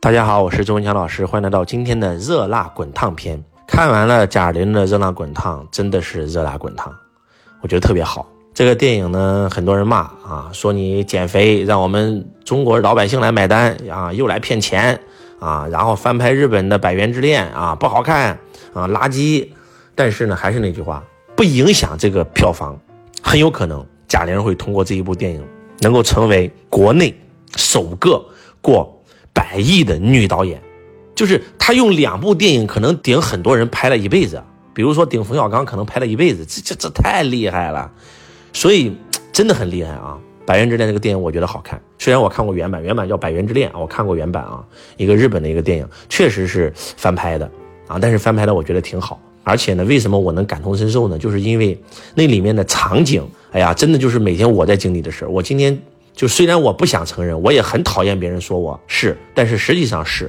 大家好，我是周文强老师，欢迎来到今天的热辣滚烫篇。看完了贾玲的《热辣滚烫》，真的是热辣滚烫，我觉得特别好。这个电影呢，很多人骂啊，说你减肥让我们中国老百姓来买单啊，又来骗钱啊，然后翻拍日本的《百元之恋》啊，不好看啊，垃圾。但是呢，还是那句话，不影响这个票房，很有可能贾玲会通过这一部电影，能够成为国内首个过。百亿的女导演，就是她用两部电影可能顶很多人拍了一辈子，比如说顶冯小刚可能拍了一辈子，这这这太厉害了，所以真的很厉害啊！《百元之恋》这个电影我觉得好看，虽然我看过原版，原版叫《百元之恋》，我看过原版啊，一个日本的一个电影，确实是翻拍的啊，但是翻拍的我觉得挺好，而且呢，为什么我能感同身受呢？就是因为那里面的场景，哎呀，真的就是每天我在经历的事我今天。就虽然我不想承认，我也很讨厌别人说我是，但是实际上是。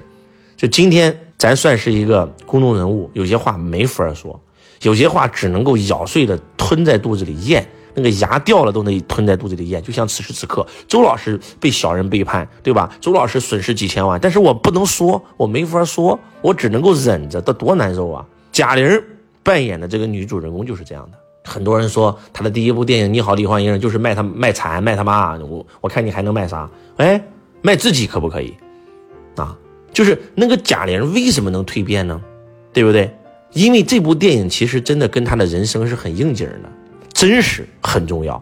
就今天咱算是一个公众人物，有些话没法说，有些话只能够咬碎了吞在肚子里咽，那个牙掉了都能吞在肚子里咽。就像此时此刻，周老师被小人背叛，对吧？周老师损失几千万，但是我不能说，我没法说，我只能够忍着，这多难受啊！贾玲扮演的这个女主人公就是这样的。很多人说他的第一部电影《你好，李焕英》就是卖他卖惨卖他妈，我我看你还能卖啥？哎，卖自己可不可以？啊，就是那个贾玲为什么能蜕变呢？对不对？因为这部电影其实真的跟她的人生是很应景的，真实很重要。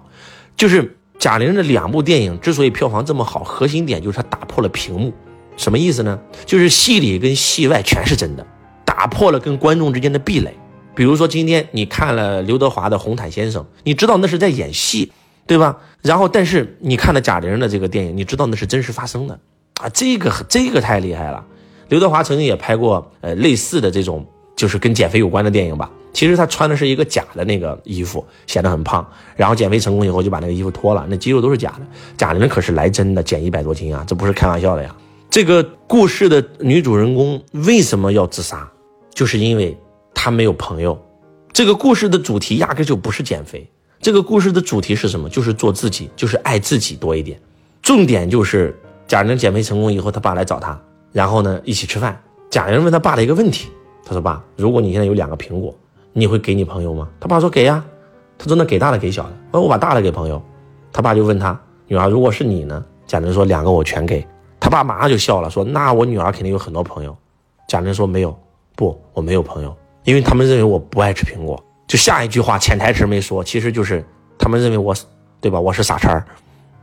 就是贾玲的两部电影之所以票房这么好，核心点就是她打破了屏幕，什么意思呢？就是戏里跟戏外全是真的，打破了跟观众之间的壁垒。比如说今天你看了刘德华的《红毯先生》，你知道那是在演戏，对吧？然后但是你看了贾玲的这个电影，你知道那是真实发生的啊，这个这个太厉害了。刘德华曾经也拍过呃类似的这种就是跟减肥有关的电影吧。其实他穿的是一个假的那个衣服，显得很胖，然后减肥成功以后就把那个衣服脱了，那肌肉都是假的。贾玲可是来真的，减一百多斤啊，这不是开玩笑的呀。这个故事的女主人公为什么要自杀？就是因为。他没有朋友，这个故事的主题压根就不是减肥，这个故事的主题是什么？就是做自己，就是爱自己多一点。重点就是贾玲减肥成功以后，他爸来找他，然后呢一起吃饭。贾玲问他爸的一个问题，他说：“爸，如果你现在有两个苹果，你会给你朋友吗？”他爸说：“给呀。”他说：“那给大的给小的？”那我把大的给朋友。他爸就问他女儿：“如果是你呢？”贾玲说：“两个我全给。”他爸马上就笑了，说：“那我女儿肯定有很多朋友。”贾玲说：“没有，不，我没有朋友。”因为他们认为我不爱吃苹果，就下一句话潜台词没说，其实就是他们认为我，对吧？我是傻叉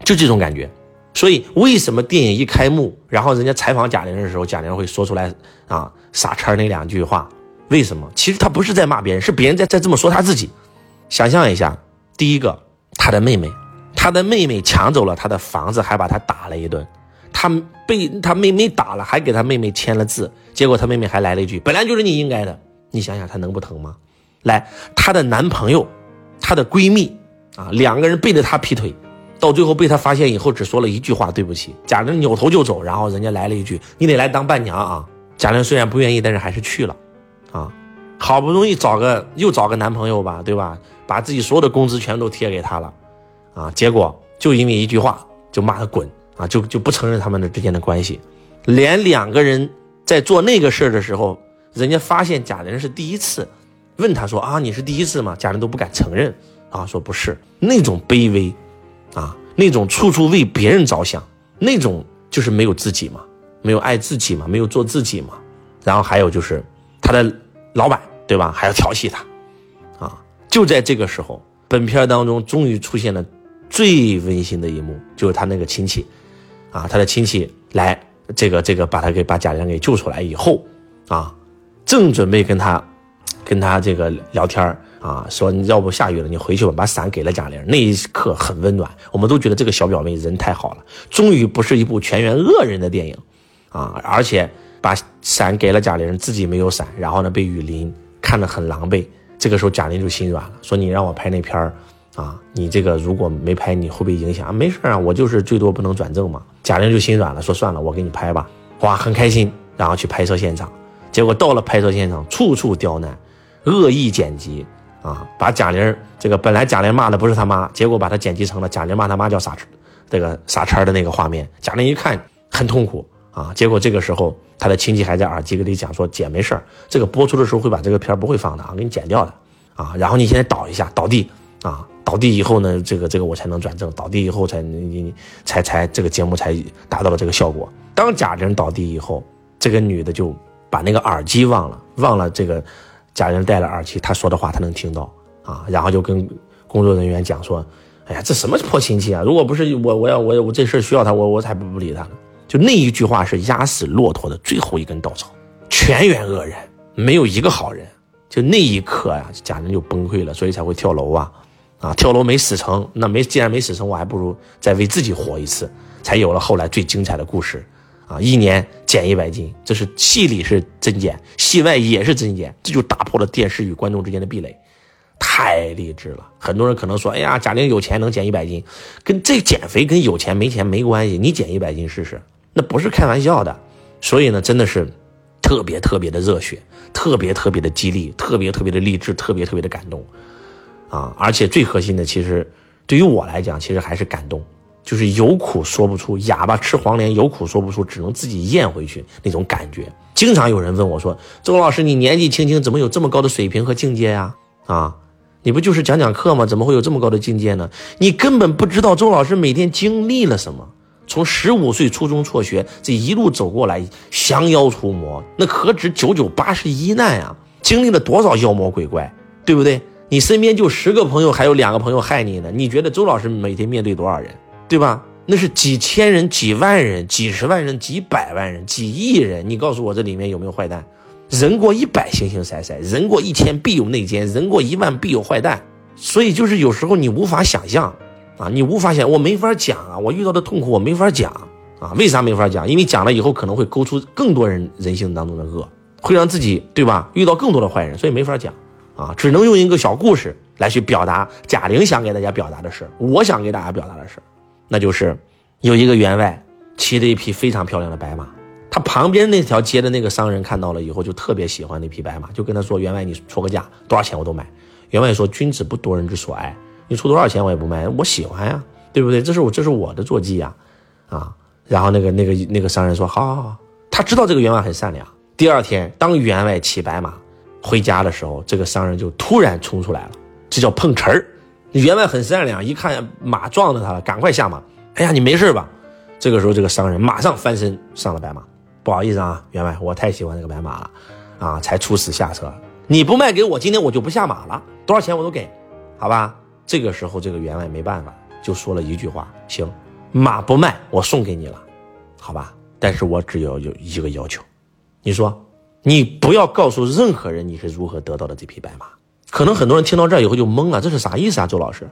就这种感觉。所以为什么电影一开幕，然后人家采访贾玲的时候，贾玲会说出来啊傻叉那两句话？为什么？其实他不是在骂别人，是别人在在这么说他自己。想象一下，第一个，他的妹妹，他的妹妹抢走了他的房子，还把他打了一顿，他被他妹妹打了，还给他妹妹签了字，结果他妹妹还来了一句：“本来就是你应该的。”你想想，她能不疼吗？来，她的男朋友，她的闺蜜啊，两个人背着她劈腿，到最后被她发现以后，只说了一句话：“对不起。”贾玲扭头就走，然后人家来了一句：“你得来当伴娘啊！”贾玲虽然不愿意，但是还是去了，啊，好不容易找个又找个男朋友吧，对吧？把自己所有的工资全都贴给他了，啊，结果就因为一句话就骂他滚啊，就就不承认他们的之间的关系，连两个人在做那个事儿的时候。人家发现贾玲是第一次，问他说啊，你是第一次吗？贾玲都不敢承认啊，说不是那种卑微，啊，那种处处为别人着想，那种就是没有自己嘛，没有爱自己嘛，没有做自己嘛。然后还有就是他的老板对吧，还要调戏他，啊，就在这个时候，本片当中终于出现了最温馨的一幕，就是他那个亲戚，啊，他的亲戚来这个这个把他给把贾玲给救出来以后，啊。正准备跟他，跟他这个聊天啊，说你要不下雨了，你回去吧，把伞给了贾玲。那一刻很温暖，我们都觉得这个小表妹人太好了。终于不是一部全员恶人的电影，啊，而且把伞给了贾玲，自己没有伞，然后呢被雨淋，看得很狼狈。这个时候贾玲就心软了，说你让我拍那片，啊，你这个如果没拍，你会不会影响？没事啊，我就是最多不能转正嘛。贾玲就心软了，说算了，我给你拍吧。哇，很开心，然后去拍摄现场。结果到了拍摄现场，处处刁难，恶意剪辑啊，把贾玲这个本来贾玲骂的不是他妈，结果把他剪辑成了贾玲骂他妈叫傻，这个傻叉的那个画面。贾玲一看很痛苦啊，结果这个时候他的亲戚还在耳机里讲说：“姐没事，这个播出的时候会把这个片不会放的啊，给你剪掉的啊。然后你现在倒一下，倒地啊，倒地以后呢，这个这个我才能转正，倒地以后才你你才才这个节目才达到了这个效果。当贾玲倒地以后，这个女的就把那个耳机忘了，忘了这个贾玲戴了耳机，她说的话他能听到啊，然后就跟工作人员讲说：“哎呀，这什么破亲戚啊！如果不是我，我要我我这事需要他，我我才不不理他呢。”就那一句话是压死骆驼的最后一根稻草，全员恶人，没有一个好人。就那一刻呀，贾玲就崩溃了，所以才会跳楼啊，啊，跳楼没死成，那没既然没死成，我还不如再为自己活一次，才有了后来最精彩的故事，啊，一年减一百斤，这是戏里是真减，戏外也是真减，这就打破了电视与观众之间的壁垒。太励志了！很多人可能说：“哎呀，贾玲有钱能减一百斤，跟这减肥跟有钱没钱没关系。你减一百斤试试，那不是开玩笑的。所以呢，真的是特别特别的热血，特别特别的激励，特别特别的励志，特别特别的感动啊！而且最核心的，其实对于我来讲，其实还是感动，就是有苦说不出，哑巴吃黄连，有苦说不出，只能自己咽回去那种感觉。经常有人问我说：“周老师，你年纪轻轻，怎么有这么高的水平和境界呀？”啊！你不就是讲讲课吗？怎么会有这么高的境界呢？你根本不知道周老师每天经历了什么。从十五岁初中辍学，这一路走过来，降妖除魔，那何止九九八十一难啊！经历了多少妖魔鬼怪，对不对？你身边就十个朋友，还有两个朋友害你呢。你觉得周老师每天面对多少人，对吧？那是几千人、几万人、几十万人、几百万人、几亿人。你告诉我，这里面有没有坏蛋？人过一百，形形色色；人过一千，必有内奸；人过一万，必有坏蛋。所以，就是有时候你无法想象，啊，你无法想，我没法讲啊，我遇到的痛苦我没法讲啊。为啥没法讲？因为讲了以后可能会勾出更多人人性当中的恶，会让自己对吧？遇到更多的坏人，所以没法讲啊，只能用一个小故事来去表达贾玲想给大家表达的事我想给大家表达的事那就是有一个员外骑着一匹非常漂亮的白马。他旁边那条街的那个商人看到了以后，就特别喜欢那匹白马，就跟他说：“员外，你出个价，多少钱我都买。”员外说：“君子不夺人之所爱，你出多少钱我也不卖，我喜欢呀，对不对？这是我这是我的坐骑呀，啊。”然后那个那个那个商人说：“好好好。”他知道这个员外很善良。第二天，当员外骑白马回家的时候，这个商人就突然冲出来了，这叫碰瓷儿。员外很善良，一看马撞着他了，赶快下马。哎呀，你没事吧？这个时候，这个商人马上翻身上了白马。不好意思啊，员外，我太喜欢这个白马了，啊，才出此下策。你不卖给我，今天我就不下马了，多少钱我都给，好吧？这个时候，这个员外没办法，就说了一句话：行，马不卖，我送给你了，好吧？但是我只要有一个要求，你说，你不要告诉任何人你是如何得到的这匹白马。可能很多人听到这以后就懵了，这是啥意思啊，周老师？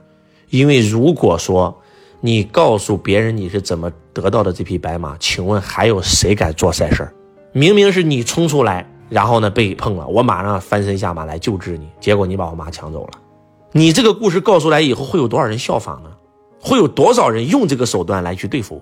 因为如果说。你告诉别人你是怎么得到的这匹白马？请问还有谁敢做善事儿？明明是你冲出来，然后呢被碰了，我马上翻身下马来救治你，结果你把我马抢走了。你这个故事告诉来以后，会有多少人效仿呢？会有多少人用这个手段来去对付我，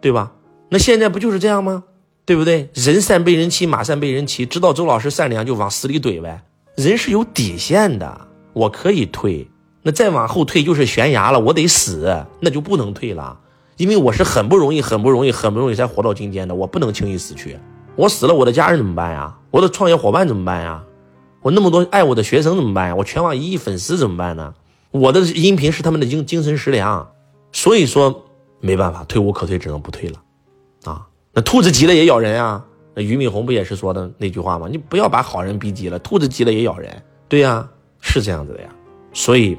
对吧？那现在不就是这样吗？对不对？人善被人欺，马善被人骑。知道周老师善良就往死里怼呗。人是有底线的，我可以退。那再往后退就是悬崖了，我得死，那就不能退了，因为我是很不容易、很不容易、很不容易才活到今天的，我不能轻易死去。我死了，我的家人怎么办呀？我的创业伙伴怎么办呀？我那么多爱我的学生怎么办呀？我全网一亿粉丝怎么办呢？我的音频是他们的精精神食粮，所以说没办法，退无可退，只能不退了。啊，那兔子急了也咬人啊！那俞敏洪不也是说的那句话吗？你不要把好人逼急了，兔子急了也咬人。对呀，是这样子的呀。所以。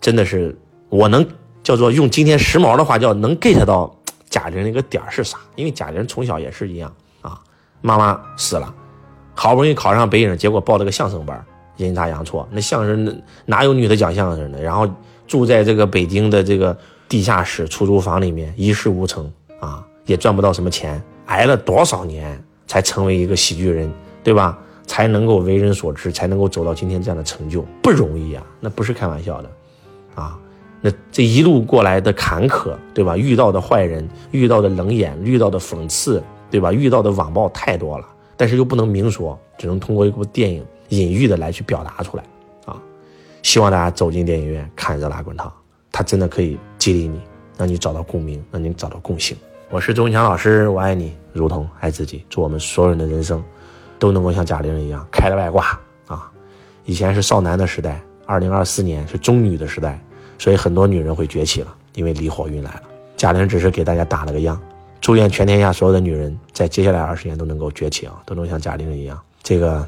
真的是，我能叫做用今天时髦的话叫能 get 到贾玲那个点是啥？因为贾玲从小也是一样啊，妈妈死了，好不容易考上北影，结果报了个相声班，阴差阳错，那相声哪有女的讲相声的？然后住在这个北京的这个地下室出租房里面，一事无成啊，也赚不到什么钱，挨了多少年才成为一个喜剧人，对吧？才能够为人所知，才能够走到今天这样的成就，不容易啊，那不是开玩笑的。啊，那这一路过来的坎坷，对吧？遇到的坏人，遇到的冷眼，遇到的讽刺，对吧？遇到的网暴太多了，但是又不能明说，只能通过一部电影隐喻的来去表达出来。啊，希望大家走进电影院看《热辣滚烫》，它真的可以激励你，让你找到共鸣，让你找到共性。我是周文强老师，我爱你，如同爱自己。祝我们所有人的人生都能够像贾玲一样开了外挂啊！以前是少男的时代，二零二四年是中女的时代，所以很多女人会崛起了，因为离火运来了。贾玲只是给大家打了个样。祝愿全天下所有的女人在接下来二十年都能够崛起啊，都能像贾玲一样这个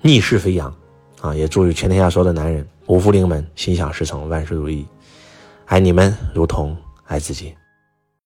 逆势飞扬啊！也祝全天下所有的男人五福临门，心想事成，万事如意。爱你们如同爱自己。